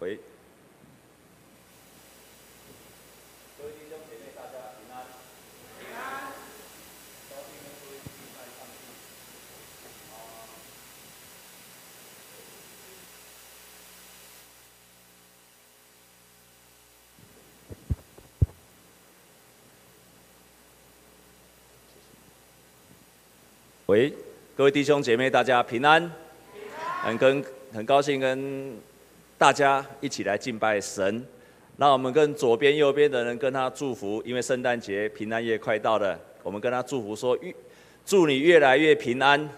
喂。喂，各位弟兄姐妹，大家平安。平安。很跟很高兴跟大家一起来敬拜神。那我们跟左边、右边的人跟他祝福，因为圣诞节、平安夜快到了，我们跟他祝福说：祝你越来越平安。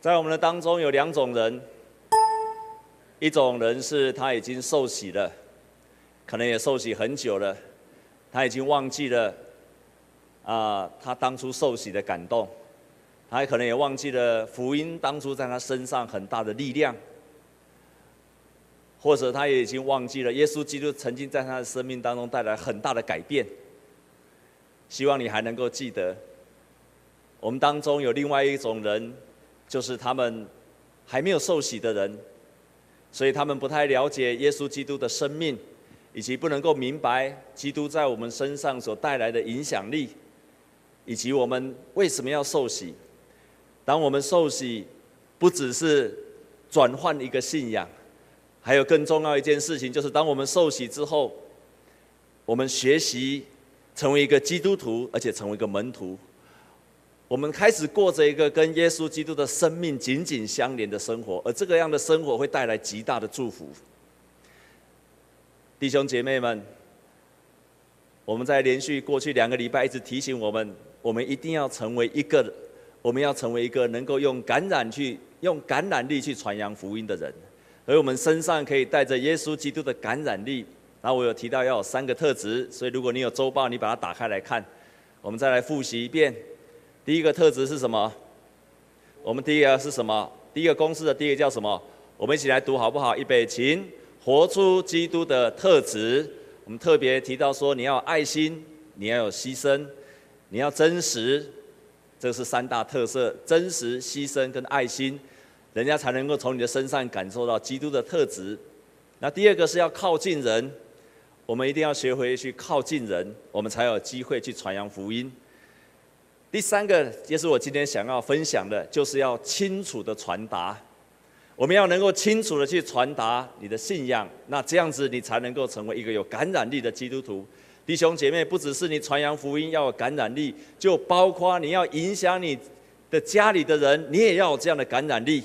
在我们的当中有两种人。一种人是他已经受洗了，可能也受洗很久了，他已经忘记了啊、他当初受洗的感动，他可能也忘记了福音当初在他身上很大的力量，或者他也已经忘记了耶稣基督曾经在他的生命当中带来很大的改变。希望你还能够记得，我们当中有另外一种人，就是他们还没有受洗的人。所以他们不太了解耶稣基督的生命，以及不能够明白基督在我们身上所带来的影响力，以及我们为什么要受洗。当我们受洗，不只是转换一个信仰，还有更重要一件事情，就是当我们受洗之后，我们学习成为一个基督徒，而且成为一个门徒。我们开始过着一个跟耶稣基督的生命紧紧相连的生活，而这个样的生活会带来极大的祝福。弟兄姐妹们，我们在连续过去两个礼拜一直提醒我们，我们一定要成为一个，我们要成为一个能够用感染去用感染力去传扬福音的人，而我们身上可以带着耶稣基督的感染力。然后我有提到要有三个特质，所以如果你有周报，你把它打开来看，我们再来复习一遍。第一个特质是什么？我们第一个是什么？第一个公式的第一个叫什么？我们一起来读好不好？预备，请活出基督的特质。我们特别提到说，你要有爱心，你要有牺牲，你要真实，这是三大特色：真实、牺牲跟爱心，人家才能够从你的身上感受到基督的特质。那第二个是要靠近人，我们一定要学会去靠近人，我们才有机会去传扬福音。第三个，也是我今天想要分享的，就是要清楚的传达。我们要能够清楚的去传达你的信仰，那这样子你才能够成为一个有感染力的基督徒。弟兄姐妹，不只是你传扬福音要有感染力，就包括你要影响你的家里的人，你也要有这样的感染力。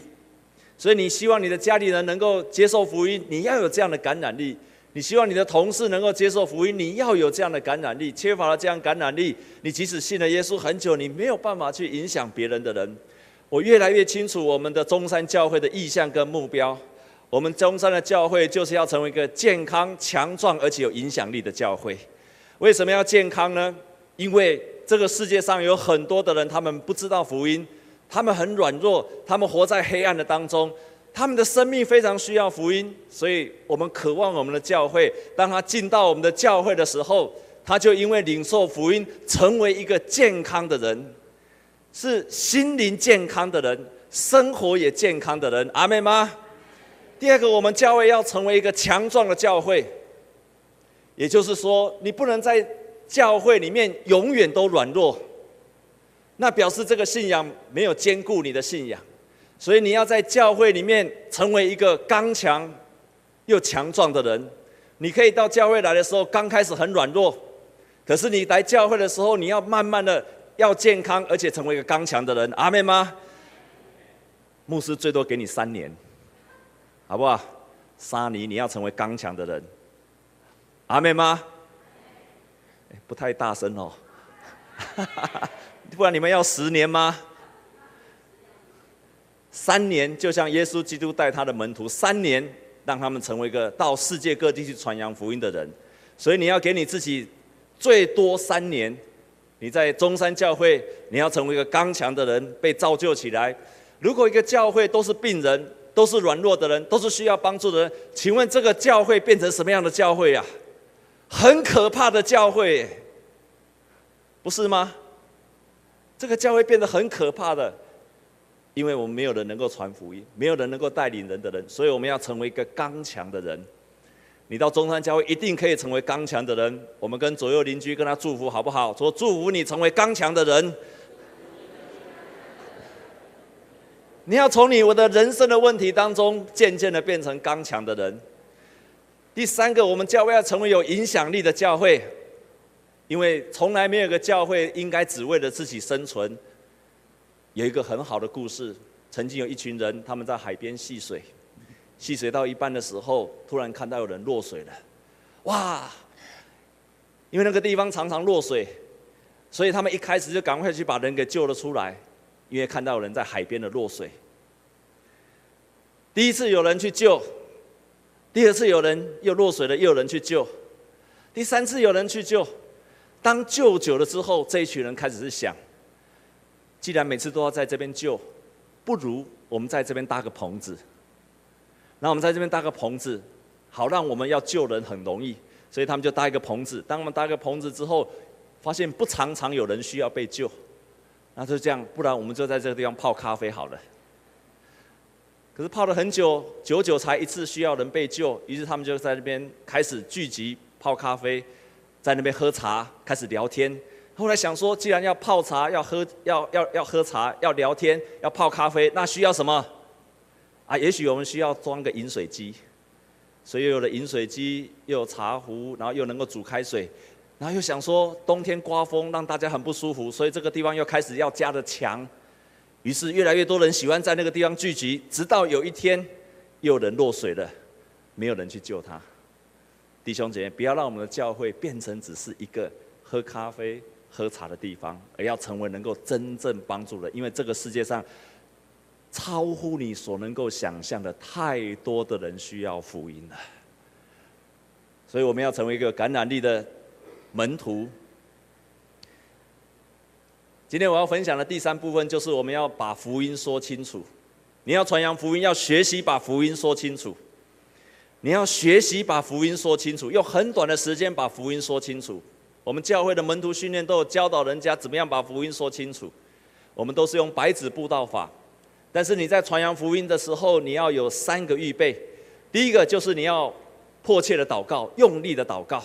所以你希望你的家里人能够接受福音，你要有这样的感染力。你希望你的同事能够接受福音，你要有这样的感染力。缺乏了这样感染力，你即使信了耶稣很久，你没有办法去影响别人的人。我越来越清楚我们的中山教会的意向跟目标。我们中山的教会就是要成为一个健康、强壮而且有影响力的教会。为什么要健康呢？因为这个世界上有很多的人，他们不知道福音，他们很软弱，他们活在黑暗的当中。他们的生命非常需要福音，所以我们渴望我们的教会，当他进到我们的教会的时候，他就因为领受福音，成为一个健康的人，是心灵健康的人，生活也健康的人。阿妹吗？第二个，我们教会要成为一个强壮的教会，也就是说，你不能在教会里面永远都软弱，那表示这个信仰没有坚固你的信仰。所以你要在教会里面成为一个刚强又强壮的人。你可以到教会来的时候，刚开始很软弱，可是你来教会的时候，你要慢慢的要健康，而且成为一个刚强的人。阿妹吗？牧师最多给你三年，好不好？三年你要成为刚强的人。阿妹吗？不太大声哦，不然你们要十年吗？三年，就像耶稣基督带他的门徒三年，让他们成为一个到世界各地去传扬福音的人。所以你要给你自己最多三年。你在中山教会，你要成为一个刚强的人，被造就起来。如果一个教会都是病人，都是软弱的人，都是需要帮助的人，请问这个教会变成什么样的教会啊？很可怕的教会。不是吗？这个教会变得很可怕的，因为我们没有人能够传福音，没有人能够带领人的人，所以我们要成为一个刚强的人。你到中山教会一定可以成为刚强的人。我们跟左右邻居跟他祝福好不好？说祝福你成为刚强的人。你要从你我的人生的问题当中，渐渐的变成刚强的人。第三个，我们教会要成为有影响力的教会，因为从来没有个教会应该只为了自己生存。有一个很好的故事，曾经有一群人，他们在海边戏水，戏水到一半的时候，突然看到有人落水了，哇！因为那个地方常常落水，所以他们一开始就赶快去把人给救了出来。因为看到有人在海边的落水，第一次有人去救，第二次有人又落水了，又有人去救，第三次有人去救。当救久了之后，这一群人开始是想：既然每次都要在这边救，不如我们在这边搭个棚子。那我们在这边搭个棚子，好让我们要救人很容易。所以他们就搭一个棚子。当我们搭个棚子之后，发现不常常有人需要被救。那就这样，不然我们就在这个地方泡咖啡好了。可是泡了很久，久久才一次需要人被救，于是他们就在那边开始聚集泡咖啡，在那边喝茶，开始聊天。后来想说，既然要泡茶，要喝，要要要喝茶，要聊天，要泡咖啡，那需要什么？啊，也许我们需要装个饮水机，所以有了饮水机，又有茶壶，然后又能够煮开水。然后又想说，冬天刮风让大家很不舒服，所以这个地方又开始要加的墙。于是越来越多人喜欢在那个地方聚集，直到有一天，有人落水了，没有人去救他。弟兄姐妹，不要让我们的教会变成只是一个喝咖啡、喝茶的地方，而要成为能够真正帮助的。因为这个世界上，超乎你所能够想象的，太多的人需要福音了。所以我们要成为一个感染力的。门徒，今天我要分享的第三部分就是我们要把福音说清楚。你要传扬福音，要学习把福音说清楚。你要学习把福音说清楚，用很短的时间把福音说清楚。我们教会的门徒训练都有教导人家怎么样把福音说清楚。我们都是用白纸布道法，但是你在传扬福音的时候，你要有三个预备。第一个就是你要迫切的祷告，用力的祷告。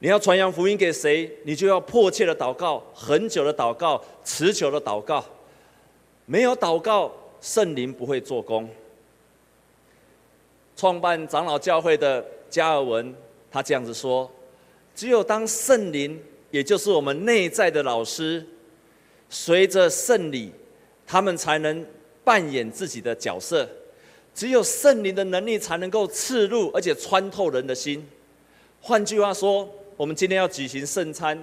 你要传扬福音给谁，你就要迫切的祷告，很久的祷告，持久的祷告。没有祷告，圣灵不会做工。创办长老教会的加尔文，他这样子说：只有当圣灵，也就是我们内在的老师，随着圣礼，他们才能扮演自己的角色。只有圣灵的能力，才能够刺入而且穿透人的心。换句话说，我们今天要举行圣餐，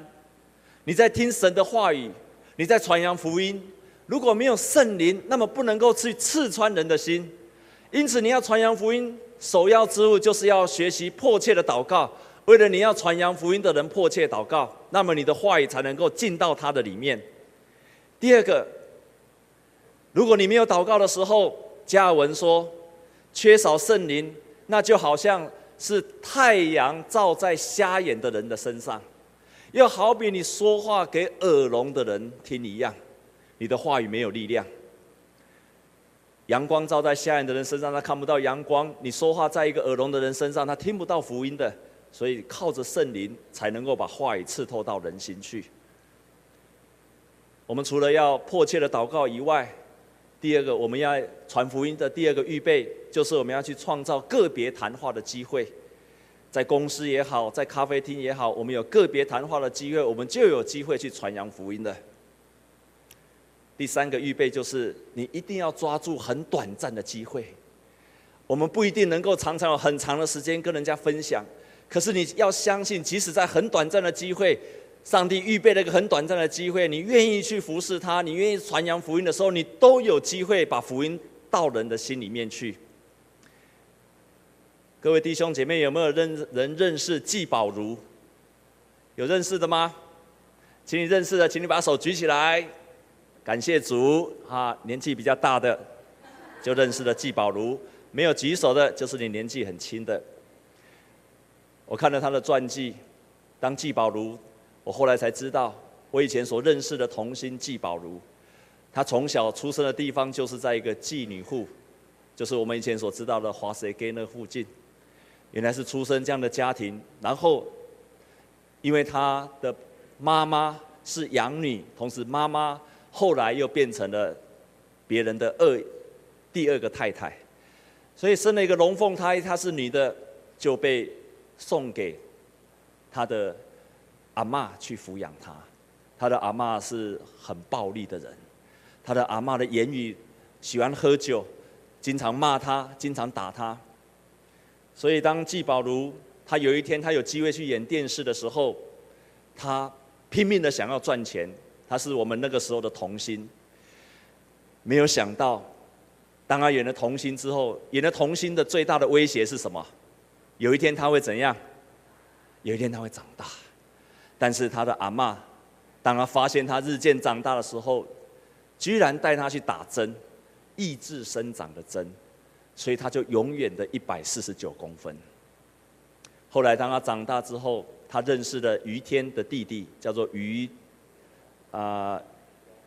你在听神的话语，你在传扬福音。如果没有圣灵，那么不能够去刺穿人的心。因此，你要传扬福音，首要之务就是要学习迫切的祷告。为了你要传扬福音的人迫切祷告，那么你的话语才能够进到他的里面。第二个，如果你没有祷告的时候，加尔文说，缺少圣灵，那就好像。是太阳照在瞎眼的人的身上，又好比你说话给耳聋的人听一样，你的话语没有力量。阳光照在瞎眼的人身上，他看不到阳光；你说话在一个耳聋的人身上，他听不到福音的。所以靠着圣灵，才能够把话语刺透到人心去。我们除了要迫切的祷告以外，第二个，我们要传福音的第二个预备，就是我们要去创造个别谈话的机会，在公司也好，在咖啡厅也好，我们有个别谈话的机会，我们就有机会去传扬福音的。第三个预备就是，你一定要抓住很短暂的机会。我们不一定能够常常有很长的时间跟人家分享，可是你要相信，即使在很短暂的机会。上帝预备了一个很短暂的机会，你愿意去服侍他，你愿意传扬福音的时候，你都有机会把福音到人的心里面去。各位弟兄姐妹，有没有认人认识季宝如？有认识的吗？请你认识的，请你把手举起来，感谢主啊！年纪比较大的就认识了季宝如，没有举手的，就是你年纪很轻的。我看了他的传记，当季宝如。我后来才知道，我以前所认识的童星纪宝如，她从小出生的地方就是在一个妓女户，就是我们以前所知道的华西街那附近。原来是出生这样的家庭，然后因为她的妈妈是养女，同时妈妈后来又变成了别人的二第二个太太，所以生了一个龙凤胎，她是女的，就被送给她的阿嬷去抚养他。他的阿嬷是很暴力的人，他的阿嬷的言语喜欢喝酒，经常骂他，经常打他。所以当纪宝如他有一天他有机会去演电视的时候，他拼命的想要赚钱。他是我们那个时候的童星，没有想到，当他演了童星之后，演了童星的最大的威胁是什么？有一天他会怎样？有一天他会长大，但是他的阿嬷。当他发现他日渐长大的时候，居然带他去打针，抑制生长的针，所以他就永远的一百四十九公分。后来当他长大之后，他认识了于天的弟弟，叫做于，啊、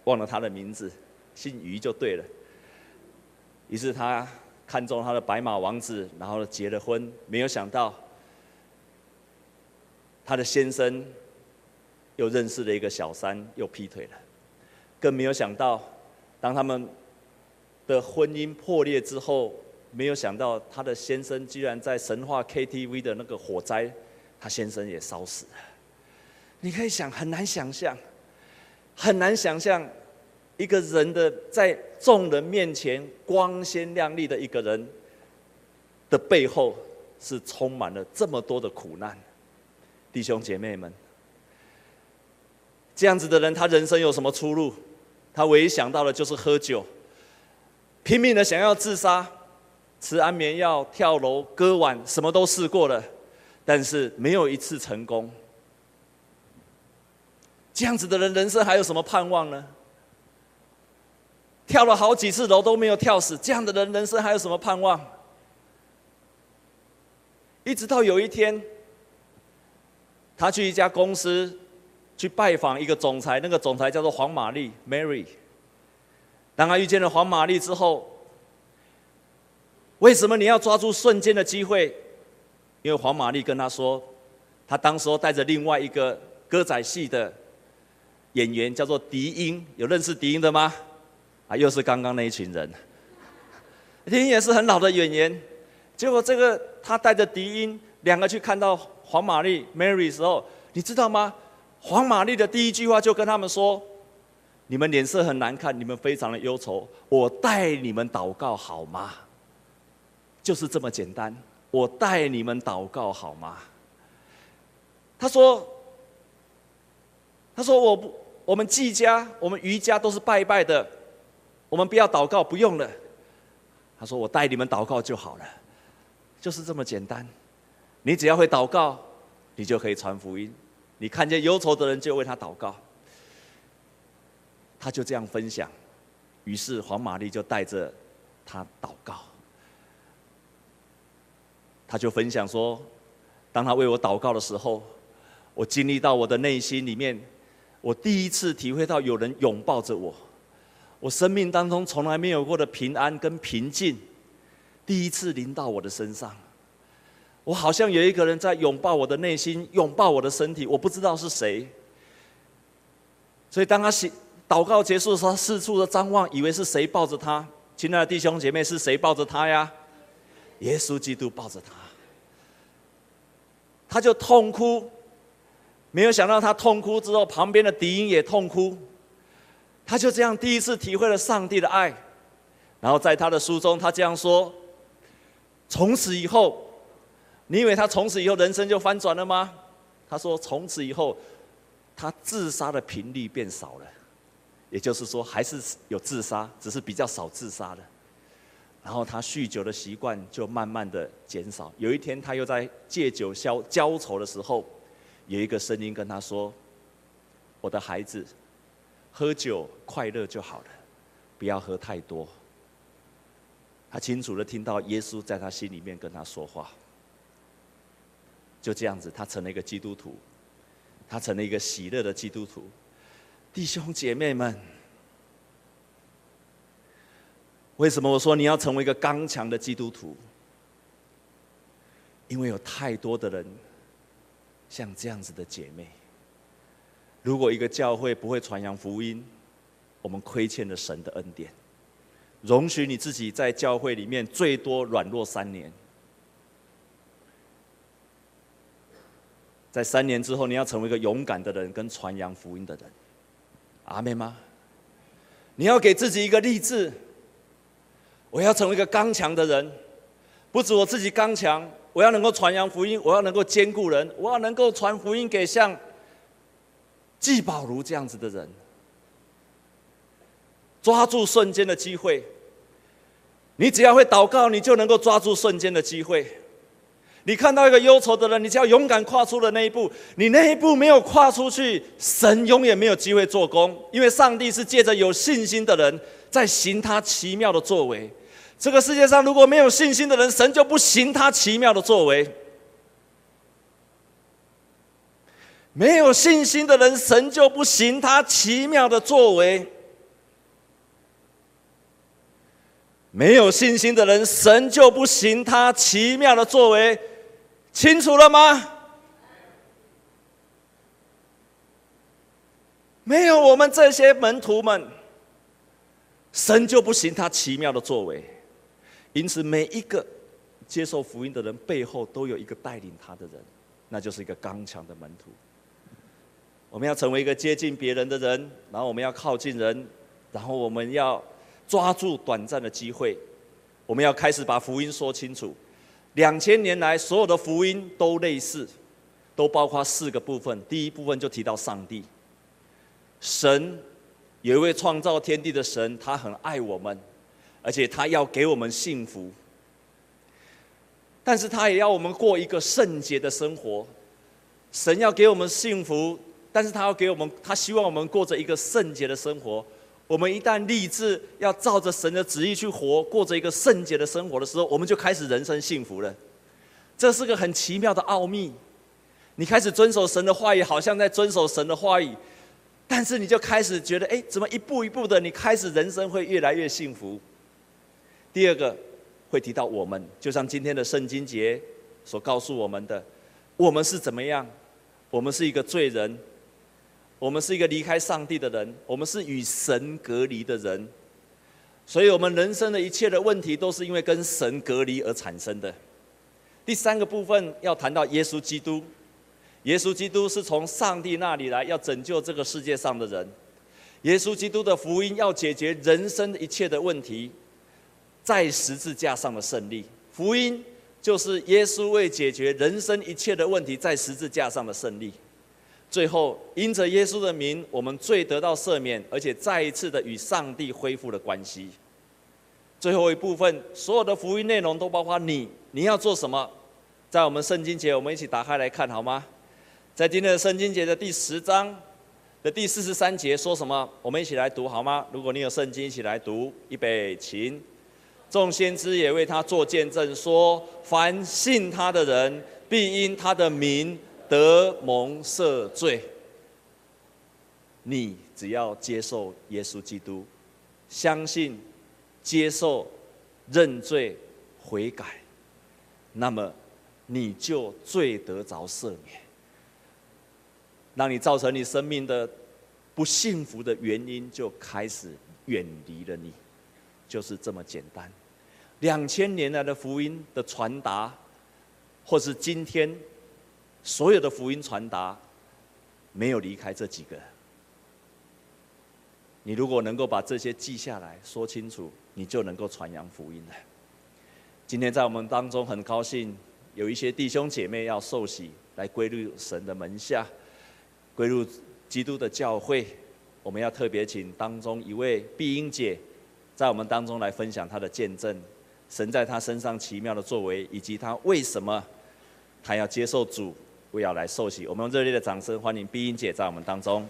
忘了他的名字，姓于就对了。于是他看中他的白马王子，然后结了婚。没有想到，他的先生。又认识了一个小三，又劈腿了，更没有想到，当他们的婚姻破裂之后，没有想到他的先生居然在神话 KTV 的那个火灾，他先生也烧死了。你可以想，很难想象，很难想象一个人的在众人面前光鲜亮丽的一个人的背后，是充满了这么多的苦难，弟兄姐妹们。这样子的人，他人生有什么出路？他唯一想到的就是喝酒，拼命的想要自杀，吃安眠药、跳楼、割腕，什么都试过了，但是没有一次成功。这样子的人，人生还有什么盼望呢？跳了好几次楼都没有跳死，这样的人，人生还有什么盼望？一直到有一天，他去一家公司。去拜访一个总裁，那个总裁叫做黄玛丽 （Mary）。当他遇见了黄玛丽之后，为什么你要抓住瞬间的机会？因为黄玛丽跟他说，他当时候带着另外一个歌仔戏的演员，叫做狄英，有认识狄英的吗？啊，又是刚刚那一群人。狄英也是很老的演员，结果这个他带着狄英两个去看到黄玛丽 Mary 的时候，你知道吗？黄玛丽的第一句话就跟他们说：“你们脸色很难看，你们非常的忧愁，我带你们祷告好吗？就是这么简单，我带你们祷告好吗？”他说：“他说我不，我们季家、我们余家都是拜拜的，我们不要祷告，不用了。”他说：“我带你们祷告就好了，就是这么简单，你只要会祷告，你就可以传福音。”你看见忧愁的人，就为他祷告。他就这样分享，于是黄玛丽就带着他祷告。他就分享说，当他为我祷告的时候，我经历到我的内心里面，我第一次体会到有人拥抱着我，我生命当中从来没有过的平安跟平静，第一次临到我的身上。我好像有一个人在拥抱我的内心，拥抱我的身体，我不知道是谁。所以当他祷告结束的时候，四处的张望，以为是谁抱着他。亲爱的弟兄姐妹，是谁抱着他呀？耶稣基督抱着他。他就痛哭，没有想到他痛哭之后，旁边的敌营也痛哭。他就这样第一次体会了上帝的爱。然后在他的书中，他这样说：从此以后。你以为他从此以后人生就翻转了吗？他说从此以后，他自杀的频率变少了，也就是说还是有自杀，只是比较少自杀了。然后他酗酒的习惯就慢慢的减少。有一天他又在借酒消浇愁的时候，有一个声音跟他说：“我的孩子，喝酒快乐就好了，不要喝太多。”他清楚的听到耶稣在他心里面跟他说话。就这样子，他成了一个基督徒，他成了一个喜乐的基督徒。弟兄姐妹们，为什么我说你要成为一个刚强的基督徒？因为有太多的人像这样子的姐妹。如果一个教会不会传扬福音，我们亏欠了神的恩典。容许你自己在教会里面最多软弱三年，在三年之后，你要成为一个勇敢的人，跟传扬福音的人。阿妹吗？你要给自己一个励志，我要成为一个刚强的人，不止我自己刚强，我要能够传扬福音，我要能够兼顾人，我要能够传福音给像季宝如这样子的人。抓住瞬间的机会，你只要会祷告，你就能够抓住瞬间的机会。你看到一个忧愁的人，你只要勇敢跨出了那一步，你那一步没有跨出去，神永远没有机会做工，因为上帝是借着有信心的人在行他奇妙的作为。这个世界上如果没有信心的人，神就不行他奇妙的作为。没有信心的人，神就不行他奇妙的作为。没有信心的人，神就不行他奇妙的作为，清楚了吗？没有我们这些门徒们，神就不行他奇妙的作为。因此，每一个接受福音的人背后都有一个带领他的人，那就是一个刚强的门徒。我们要成为一个接近别人的人，然后我们要靠近人，然后我们要。抓住短暂的机会，我们要开始把福音说清楚。两千年来，所有的福音都类似，都包括四个部分。第一部分就提到上帝，神有一位创造天地的神，他很爱我们，而且他要给我们幸福，但是他也要我们过一个圣洁的生活。神要给我们幸福，但是他要给我们，他希望我们过着一个圣洁的生活。我们一旦立志要照着神的旨意去活，过着一个圣洁的生活的时候，我们就开始人生幸福了。这是个很奇妙的奥秘。你开始遵守神的话语，好像在遵守神的话语，但是你就开始觉得，哎，怎么一步一步的，你开始人生会越来越幸福。第二个会提到我们，就像今天的圣经节所告诉我们的，我们是怎么样？我们是一个罪人。我们是一个离开上帝的人，我们是与神隔离的人，所以，我们人生的一切的问题都是因为跟神隔离而产生的。第三个部分要谈到耶稣基督，耶稣基督是从上帝那里来，要拯救这个世界上的人。耶稣基督的福音要解决人生一切的问题，在十字架上的胜利。福音就是耶稣为解决人生一切的问题，在十字架上的胜利。最后，因着耶稣的名，我们罪得到赦免，而且再一次的与上帝恢复了关系。最后一部分，所有的福音内容都包括你，你要做什么？在我们圣经节，我们一起打开来看好吗？在今天的圣经节的第十章的第四十三节说什么？我们一起来读好吗？如果你有圣经，一起来读。预备，请。众先知也为他做见证，说：凡信他的人，必因他的名。得蒙赦罪，你只要接受耶稣基督，相信、接受、认罪、悔改，那么你就罪得着赦免。让你造成你生命的不幸福的原因，就开始远离了你，就是这么简单。两千年来的福音的传达，或是今天。所有的福音传达，没有离开这几个。你如果能够把这些记下来说清楚，你就能够传扬福音了。今天在我们当中，很高兴有一些弟兄姐妹要受洗，来归入神的门下，归入基督的教会。我们要特别请当中一位碧英姐，在我们当中来分享她的见证，神在她身上奇妙的作为，以及她为什么她要接受主。我要来受洗，我们用热烈的掌声欢迎碧英姐在我们当中。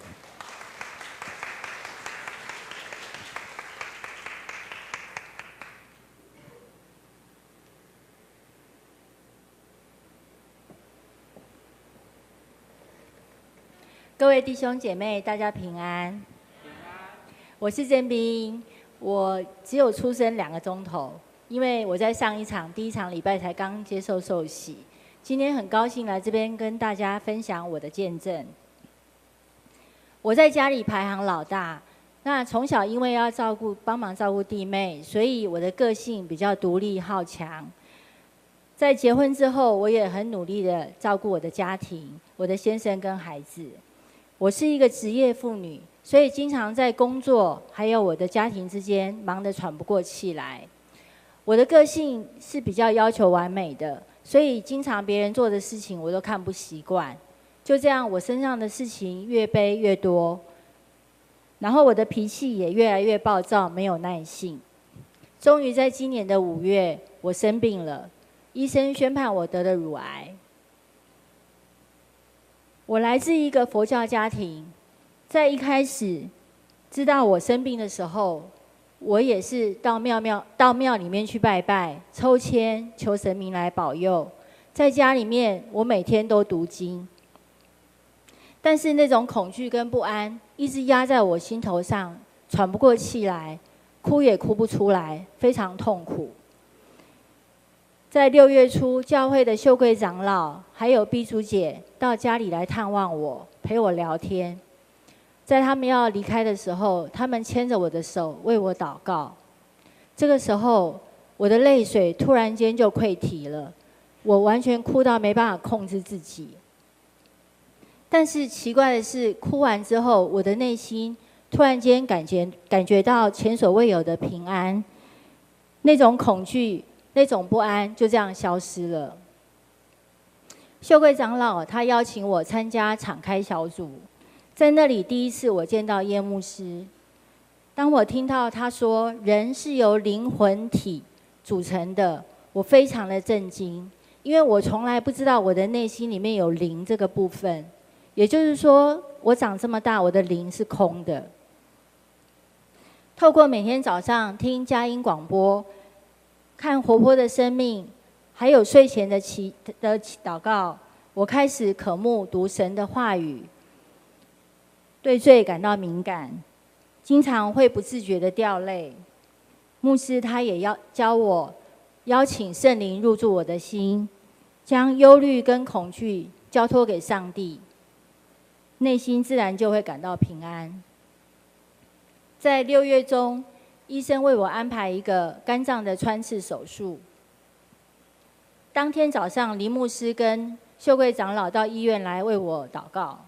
各位弟兄姐妹，大家平安。我是郑斌，我只有出生两个钟头，因为我在上一场第一场礼拜才刚接受受洗。今天很高兴来这边跟大家分享我的见证。我在家里排行老大，那从小因为要照顾、帮忙照顾弟妹，所以我的个性比较独立好强。在结婚之后，我也很努力的照顾我的家庭、我的先生跟孩子。我是一个职业妇女，所以经常在工作还有我的家庭之间忙得喘不过气来。我的个性是比较要求完美的，所以经常别人做的事情我都看不习惯。就这样，我身上的事情越背越多，然后我的脾气也越来越暴躁，没有耐性。终于在今年的五月，我生病了，医生宣判我得了乳癌。我来自一个佛教家庭，在一开始知道我生病的时候，我也是到庙庙到庙里面去拜拜，抽签求神明来保佑。在家里面，我每天都读经，但是那种恐惧跟不安一直压在我心头上，喘不过气来，哭也哭不出来，非常痛苦。在六月初，教会的秀贵长老还有碧珠姐到家里来探望我，陪我聊天。在他们要离开的时候，他们牵着我的手为我祷告。这个时候，我的泪水突然间就溃堤了，我完全哭到没办法控制自己。但是奇怪的是，哭完之后，我的内心突然间感觉感觉到前所未有的平安，那种恐惧。那种不安就这样消失了。秀贵长老他邀请我参加敞开小组，在那里第一次我见到叶牧师。当我听到他说人是由灵魂体组成的，我非常的震惊，因为我从来不知道我的内心里面有灵这个部分。也就是说，我长这么大，我的灵是空的。透过每天早上听佳音广播。看活泼的生命，还有睡前的祈的祷告，我开始渴慕读神的话语，对罪感到敏感，经常会不自觉的掉泪。牧师他也要教我邀请圣灵入住我的心，将忧虑跟恐惧交托给上帝，内心自然就会感到平安。在六月中。医生为我安排一个肝脏的穿刺手术。当天早上，林牧师跟秀贵长老到医院来为我祷告。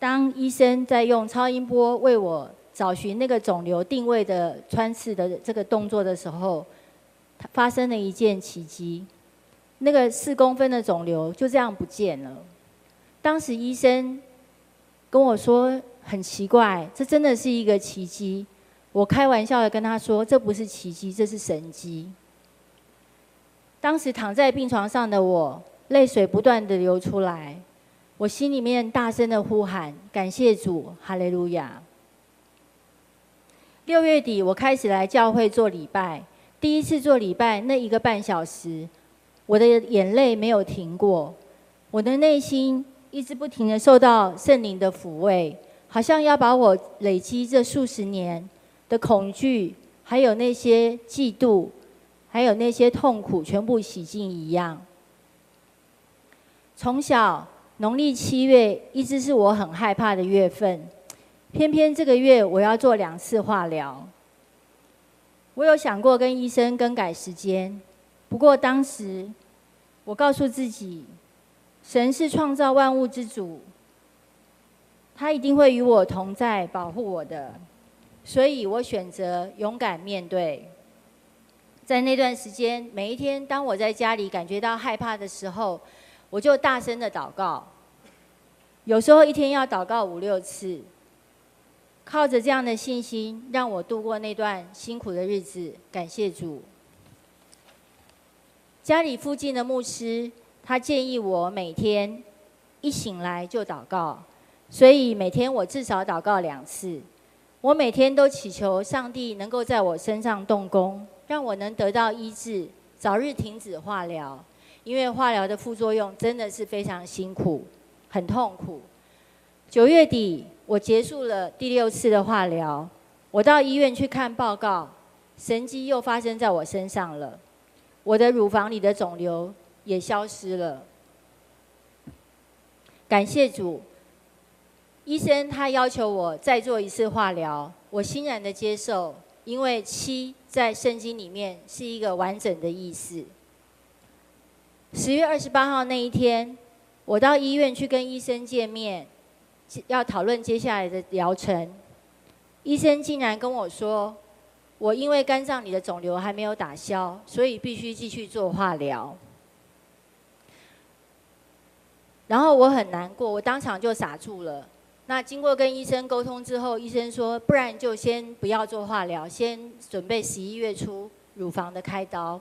当医生在用超音波为我找寻那个肿瘤定位的穿刺的这个动作的时候，发生了一件奇迹。那个四公分的肿瘤就这样不见了。当时医生跟我说：“很奇怪，这真的是一个奇迹。”我开玩笑的跟他说：“这不是奇迹，这是神迹。”当时躺在病床上的我，泪水不断的流出来，我心里面大声的呼喊：“感谢主，哈利路亚！”六月底，我开始来教会做礼拜。第一次做礼拜，那一个半小时，我的眼泪没有停过，我的内心一直不停的受到圣灵的抚慰，好像要把我累积这数十年的恐惧，还有那些嫉妒，还有那些痛苦，全部洗净一样。从小农历七月一直是我很害怕的月份，偏偏这个月我要做两次化疗。我有想过跟医生更改时间，不过当时我告诉自己，神是创造万物之主，他一定会与我同在，保护我的。所以我选择勇敢面对。在那段时间，每一天当我在家里感觉到害怕的时候，我就大声的祷告。有时候一天要祷告五六次。靠着这样的信心，让我度过那段辛苦的日子。感谢主。家里附近的牧师，他建议我每天一醒来就祷告，所以每天我至少祷告两次。我每天都祈求上帝能够在我身上动工，让我能得到医治，早日停止化疗。因为化疗的副作用真的是非常辛苦，很痛苦，九月底，我结束了第六次的化疗，我到医院去看报告，神迹又发生在我身上了，我的乳房里的肿瘤也消失了。感谢主，医生他要求我再做一次化疗，我欣然的接受，因为七在圣经里面是一个完整的意思。十月二十八号那一天，我到医院去跟医生见面，要讨论接下来的疗程。医生竟然跟我说，我因为肝脏里的肿瘤还没有打消，所以必须继续做化疗。然后我很难过，我当场就傻住了。那经过跟医生沟通之后，医生说，不然就先不要做化疗，先准备十一月初乳房的开刀。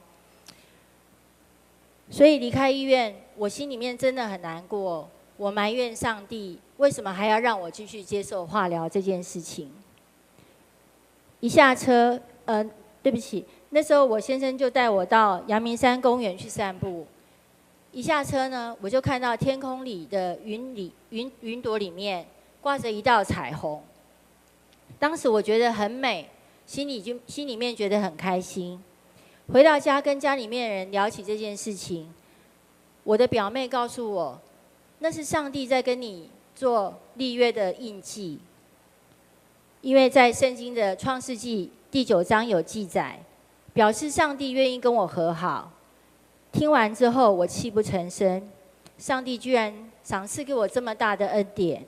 所以离开医院，我心里面真的很难过。我埋怨上帝，为什么还要让我继续接受化疗这件事情？一下车，呃，对不起，那时候我先生就带我到阳明山公园去散步。一下车呢，我就看到天空里的云里云云朵里面挂着一道彩虹。当时我觉得很美，心里就心里面觉得很开心。回到家，跟家里面人聊起这件事情，我的表妹告诉我，那是上帝在跟你做立约的印记，因为在圣经的创世纪第九章有记载，表示上帝愿意跟我和好。听完之后，我泣不成声，上帝居然赏赐给我这么大的恩典，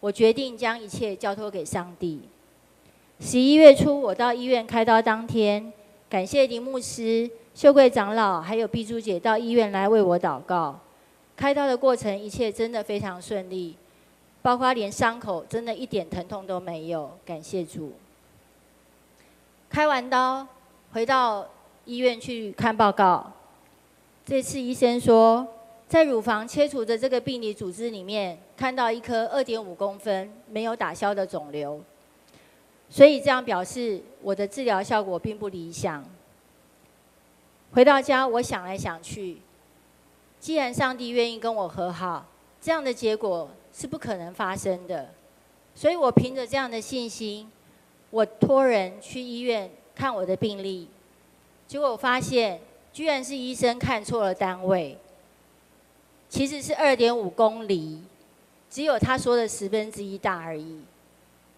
我决定将一切交托给上帝。十一月初，我到医院开刀当天。感谢林牧师、秀贵长老，还有碧珠姐到医院来为我祷告。开刀的过程一切真的非常顺利，包括连伤口真的一点疼痛都没有。感谢主。开完刀回到医院去看报告，这次医生说，在乳房切除的这个病理组织里面，看到一颗二点五公分没有打消的肿瘤。所以这样表示我的治疗效果并不理想。回到家，我想来想去，既然上帝愿意跟我和好，这样的结果是不可能发生的。所以我凭着这样的信心，我托人去医院看我的病历，结果我发现居然是医生看错了单位，其实是二点五公里，只有他说的十分之一大而已。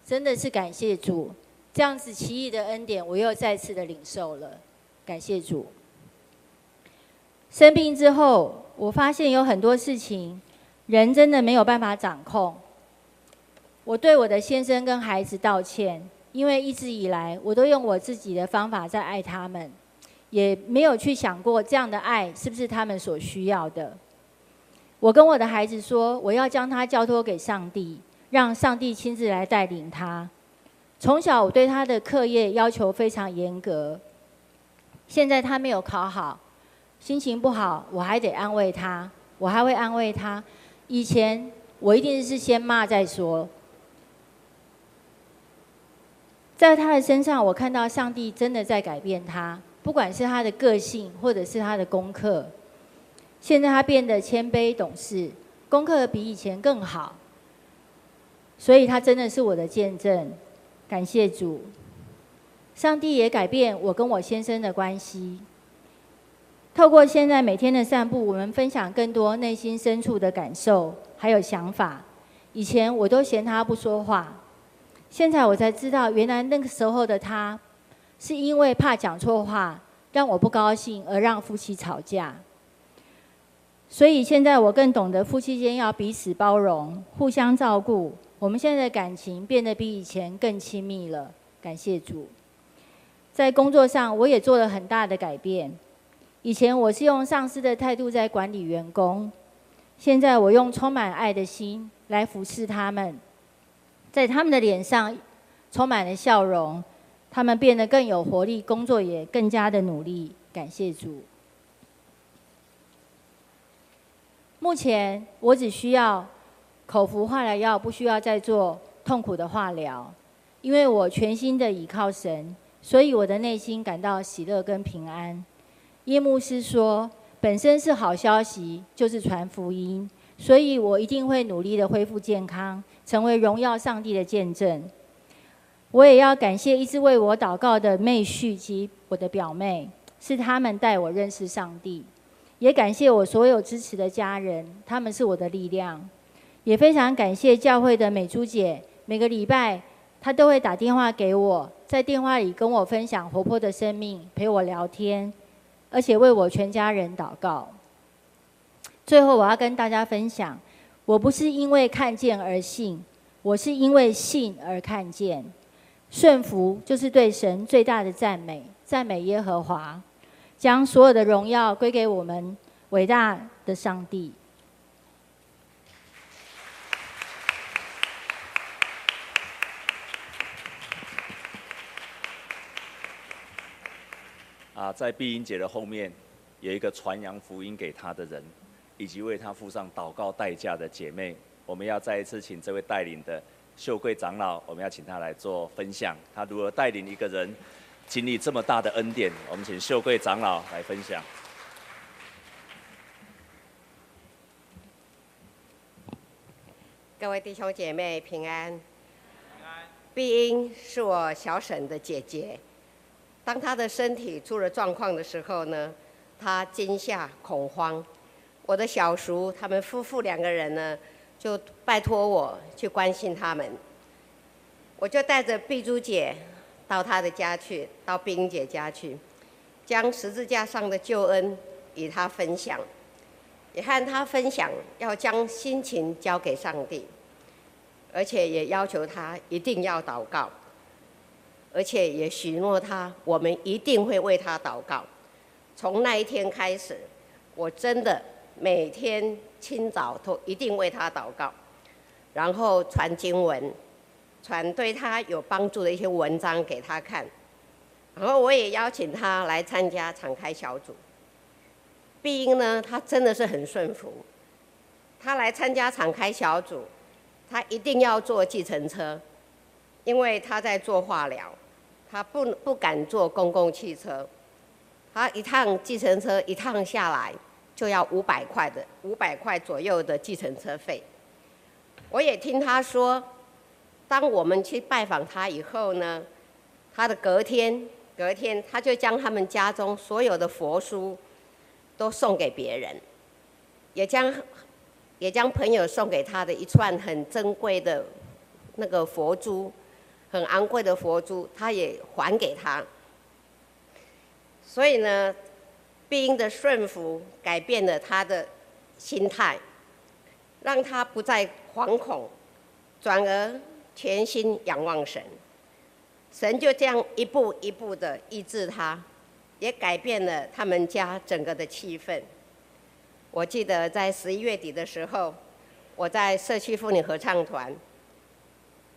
真的是感谢主，这样子奇异的恩典，我又再次的领受了。感谢主。生病之后，我发现有很多事情，人真的没有办法掌控。我对我的先生跟孩子道歉，因为一直以来我都用我自己的方法在爱他们，也没有去想过这样的爱是不是他们所需要的。我跟我的孩子说，我要将他交托给上帝。让上帝亲自来带领他。从小我对他的课业要求非常严格。现在他没有考好，心情不好，我还得安慰他，我还会安慰他。以前我一定是先骂再说。在他的身上，我看到上帝真的在改变他，不管是他的个性，或者是他的功课。现在他变得谦卑懂事，功课比以前更好。所以他真的是我的见证，感谢主。上帝也改变我跟我先生的关系。透过现在每天的散步，我们分享更多内心深处的感受还有想法。以前我都嫌他不说话，现在我才知道，原来那个时候的他，是因为怕讲错话让我不高兴，而让夫妻吵架。所以现在我更懂得夫妻间要彼此包容，互相照顾。我们现在的感情变得比以前更亲密了，感谢主。在工作上，我也做了很大的改变。以前我是用上司的态度在管理员工，现在我用充满爱的心来服侍他们，在他们的脸上充满了笑容，他们变得更有活力，工作也更加的努力，感谢主。目前我只需要。口服化疗药不需要再做痛苦的化疗，因为我全心的倚靠神，所以我的内心感到喜乐跟平安。叶牧师说，本身是好消息，就是传福音，所以我一定会努力的恢复健康，成为荣耀上帝的见证。我也要感谢一直为我祷告的妹婿及我的表妹，是他们带我认识上帝。也感谢我所有支持的家人，他们是我的力量。也非常感谢教会的美珠姐，每个礼拜她都会打电话给我，在电话里跟我分享活泼的生命，陪我聊天，而且为我全家人祷告。最后，我要跟大家分享，我不是因为看见而信，我是因为信而看见。顺服就是对神最大的赞美，赞美耶和华，将所有的荣耀归给我们伟大的上帝。啊，在碧英姐的后面有一个传扬福音给她的人，以及为她付上祷告代价的姐妹，我们要再一次请这位带领的。秀贵长老，我们要请他来做分享，他如何带领一个人经历这么大的恩典？我们请秀贵长老来分享。各位弟兄姐妹平安。平安。碧英是我小沈的姐姐，当他的身体出了状况的时候呢，他惊吓恐慌。我的小叔他们夫妇两个人呢，就拜托我去关心他们，我就带着碧珠姐到她的家去，到冰姐家去，将十字架上的救恩与她分享，也和她分享要将心情交给上帝，而且也要求她一定要祷告，而且也许诺他我们一定会为他祷告。从那一天开始，我真的每天。清早都一定为他祷告，然后传经文，传对他有帮助的一些文章给他看，然后我也邀请他来参加敞开小组。碧英呢，他真的是很顺服，他来参加敞开小组，他一定要坐计程车，因为他在做化疗，他不不敢坐公共汽车，他一趟计程车一趟下来。就要五百块的五百块左右的计程车费。我也听他说，当我们去拜访他以后呢，他的隔天隔天他就将他们家中所有的佛书都送给别人，也将也将朋友送给他的一串很珍贵的那个佛珠，很昂贵的佛珠，他也还给他。所以呢。碧英的顺服改变了他的心态，让他不再惶恐，转而全心仰望神。神就这样一步一步的医治他，也改变了他们家整个的气氛。我记得在十一月底的时候，我在社区妇女合唱团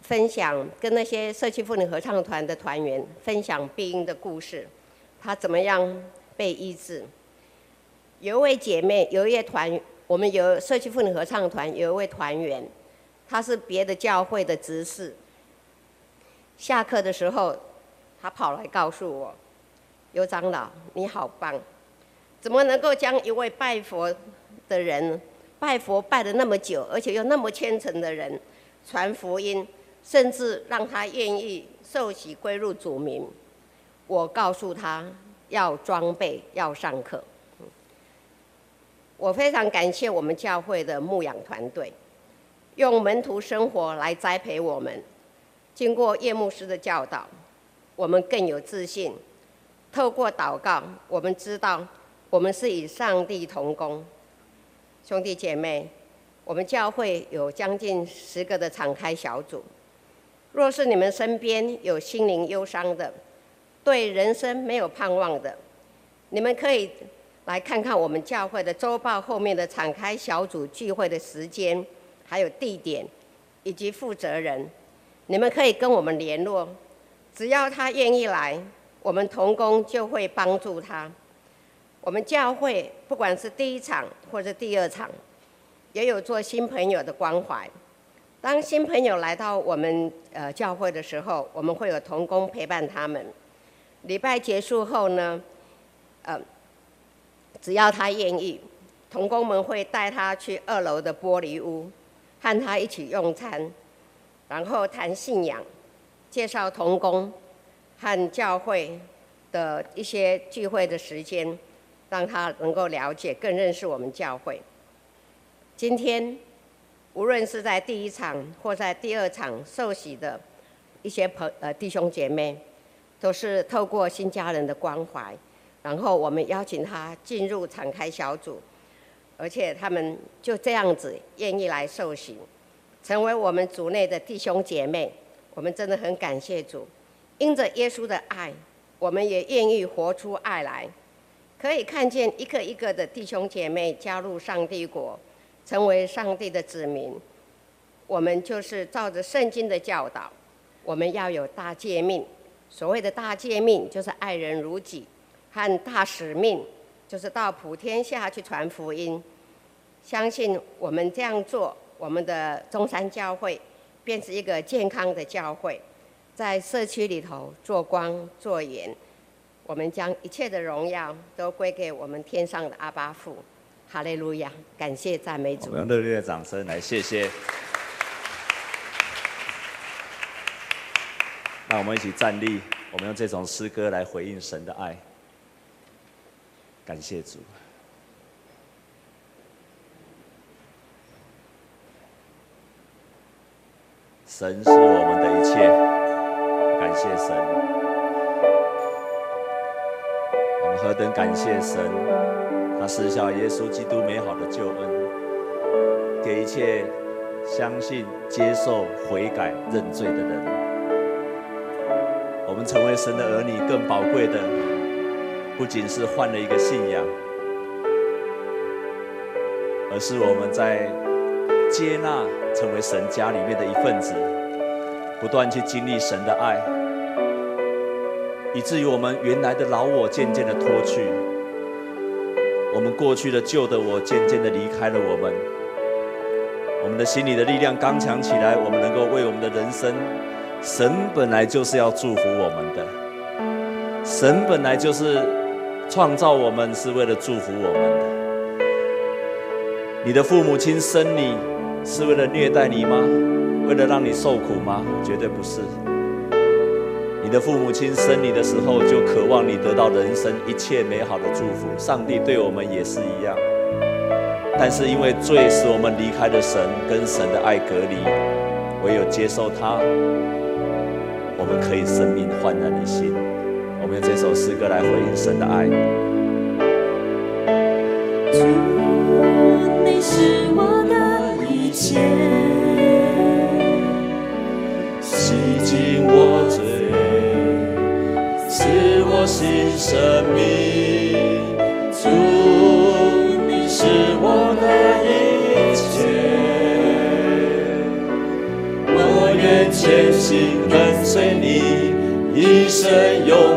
分享，跟那些社区妇女合唱团的团员分享碧英的故事，她怎么样？被医治。有一位姐妹，有一位团，我们有社区妇女合唱团，有一位团员，她是别的教会的执事。下课的时候，她跑来告诉我：“尤长老，你好棒，怎么能够将一位拜佛的人，拜佛拜了那么久，而且又那么虔诚的人，传福音，甚至让他愿意受洗归入主名？”我告诉他。要装备，要上课。我非常感谢我们教会的牧养团队，用门徒生活来栽培我们。经过叶牧师的教导，我们更有自信。透过祷告，我们知道我们是与上帝同工。兄弟姐妹，我们教会有将近十个的敞开小组。若是你们身边有心灵忧伤的，对人生没有盼望的，你们可以来看看我们教会的周报后面的敞开小组聚会的时间，还有地点以及负责人，你们可以跟我们联络，只要他愿意来，我们同工就会帮助他。我们教会不管是第一场或者第二场，也有做新朋友的关怀。当新朋友来到我们呃教会的时候，我们会有童工陪伴他们。礼拜结束后呢，呃，只要他愿意，童工们会带他去二楼的玻璃屋，和他一起用餐，然后谈信仰，介绍童工和教会的一些聚会的时间，让他能够了解、更认识我们教会。今天，无论是在第一场或在第二场受洗的一些朋呃弟兄姐妹，都是透过新家人的关怀，然后我们邀请他进入敞开小组。而且他们就这样子愿意来受洗，成为我们组内的弟兄姐妹。我们真的很感谢主，因着耶稣的爱，我们也愿意活出爱来。可以看见一个一个的弟兄姐妹加入上帝国，成为上帝的子民。我们就是照着圣经的教导，我们要有大诫命。所谓的大诫命，就是爱人如己，和大使命。就是到普天下去传福音，相信我们这样做，我们的中山教会便是一个健康的教会，在社区里头做光做盐，我们将一切的荣耀都归给我们天上的阿爸父，哈利路亚！感谢赞美主。我们用热烈的掌声来谢谢。那我们一起站立，我们用这种诗歌来回应神的爱。感谢主，神是我们的一切，感谢神。我们何等感谢神，他赐下耶稣基督美好的救恩，给一切相信、接受、悔改、认罪的人。我们成为神的儿女，更宝贵的。不仅是换了一个信仰，而是我们在接纳成为神家里面的一份子，不断去经历神的爱，以至于我们原来的老我渐渐的脱去，我们过去的旧的我渐渐的离开了我们，我们的心里的力量刚强起来，我们能够为我们的人生，神本来就是要祝福我们的，神本来就是。创造我们是为了祝福我们的。你的父母亲生你是为了虐待你吗？为了让你受苦吗？绝对不是。你的父母亲生你的时候就渴望你得到人生一切美好的祝福。上帝对我们也是一样。但是因为罪使我们离开了神，跟神的爱隔离。唯有接受他，我们可以生命焕然一新。我们用这首诗歌来回应神的爱。主，你是我的一切，新生命。主，你是我的一切，我愿全心跟随你。一生永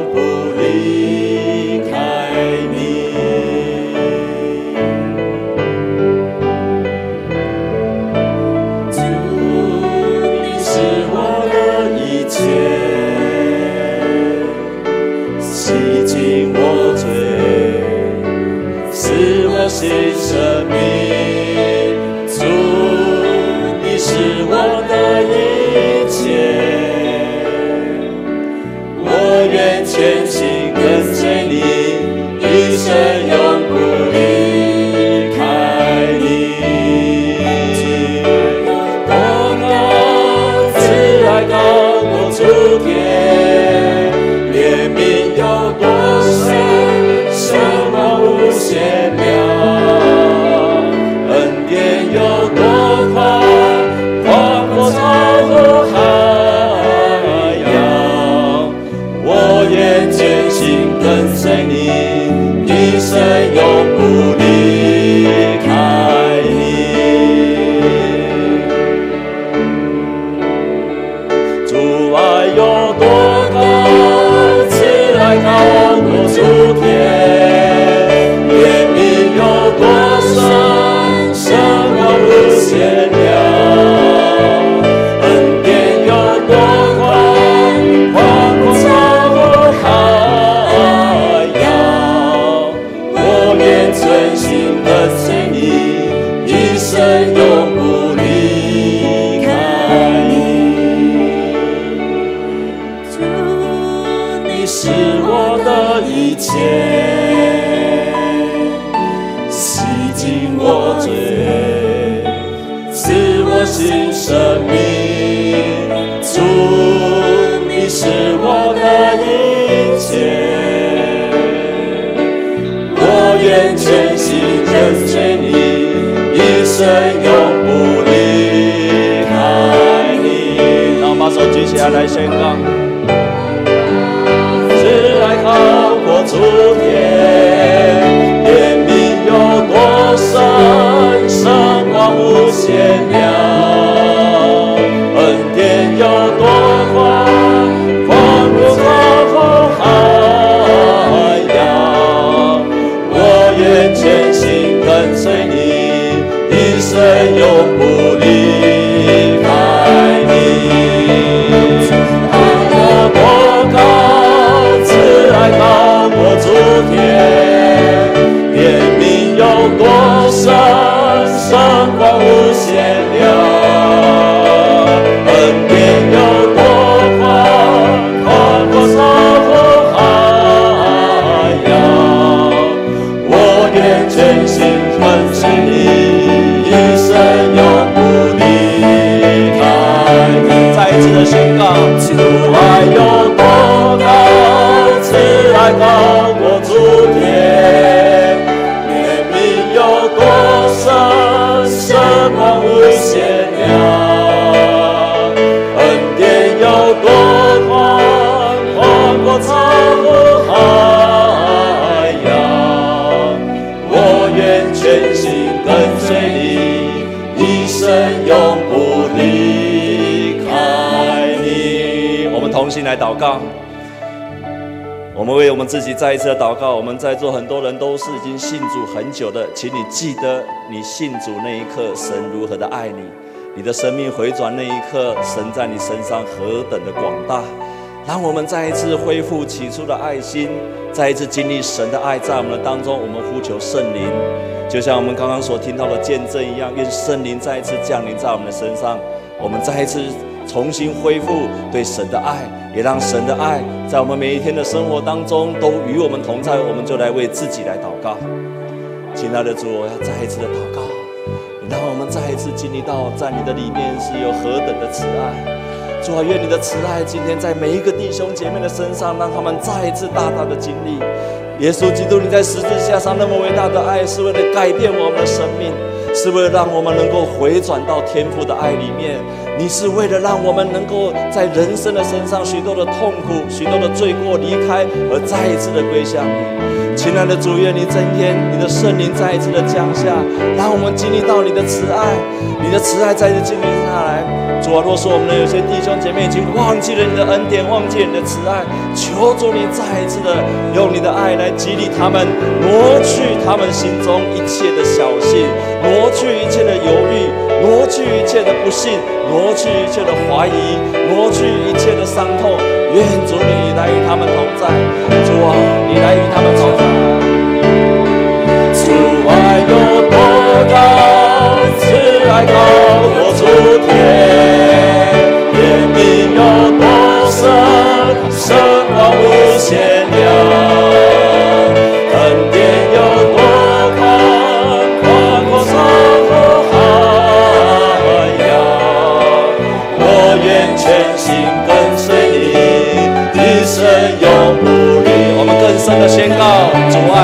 自己再一次的祷告。我们在座很多人都是已经信主很久的，请你记得你信主那一刻，神如何的爱你；你的生命回转那一刻，神在你身上何等的广大。让我们再一次恢复起初的爱心，再一次经历神的爱在我们的当中。我们呼求圣灵，就像我们刚刚所听到的见证一样，愿圣灵再一次降临在我们的身上。我们再一次。重新恢复对神的爱，也让神的爱在我们每一天的生活当中都与我们同在。我们就来为自己来祷告，亲爱的主，我要再一次的祷告，让我们再一次经历到在你的里面是有何等的慈爱。主啊，愿你的慈爱今天在每一个弟兄姐妹的身上，让他们再一次大大的经历。耶稣基督，你在十字架上那么伟大的爱，是为了改变我们的生命。是为了让我们能够回转到天父的爱里面，你是为了让我们能够在人生的身上许多的痛苦、许多的罪过离开，而再一次的归向你。亲爱的主，愿你增添你的圣灵再一次的降下，让我们经历到你的慈爱，你的慈爱再次经历下来。主啊，若说我们的有些弟兄姐妹已经忘记了你的恩典，忘记你的慈爱，求主你再一次的用你的爱来激励他们，挪去他们心中一切的小信，挪去一切的犹豫，挪去一切的不信，挪去一切的怀疑，挪去一切的伤痛。愿主你来与他们同在，主啊，你来与他们同在。主爱有多高，慈爱高过诸天，有多深，圣光无限量，恩典有多宽，宽阔超过海洋。我愿。全心跟随你，一生永不离。我们更深的宣告主爱，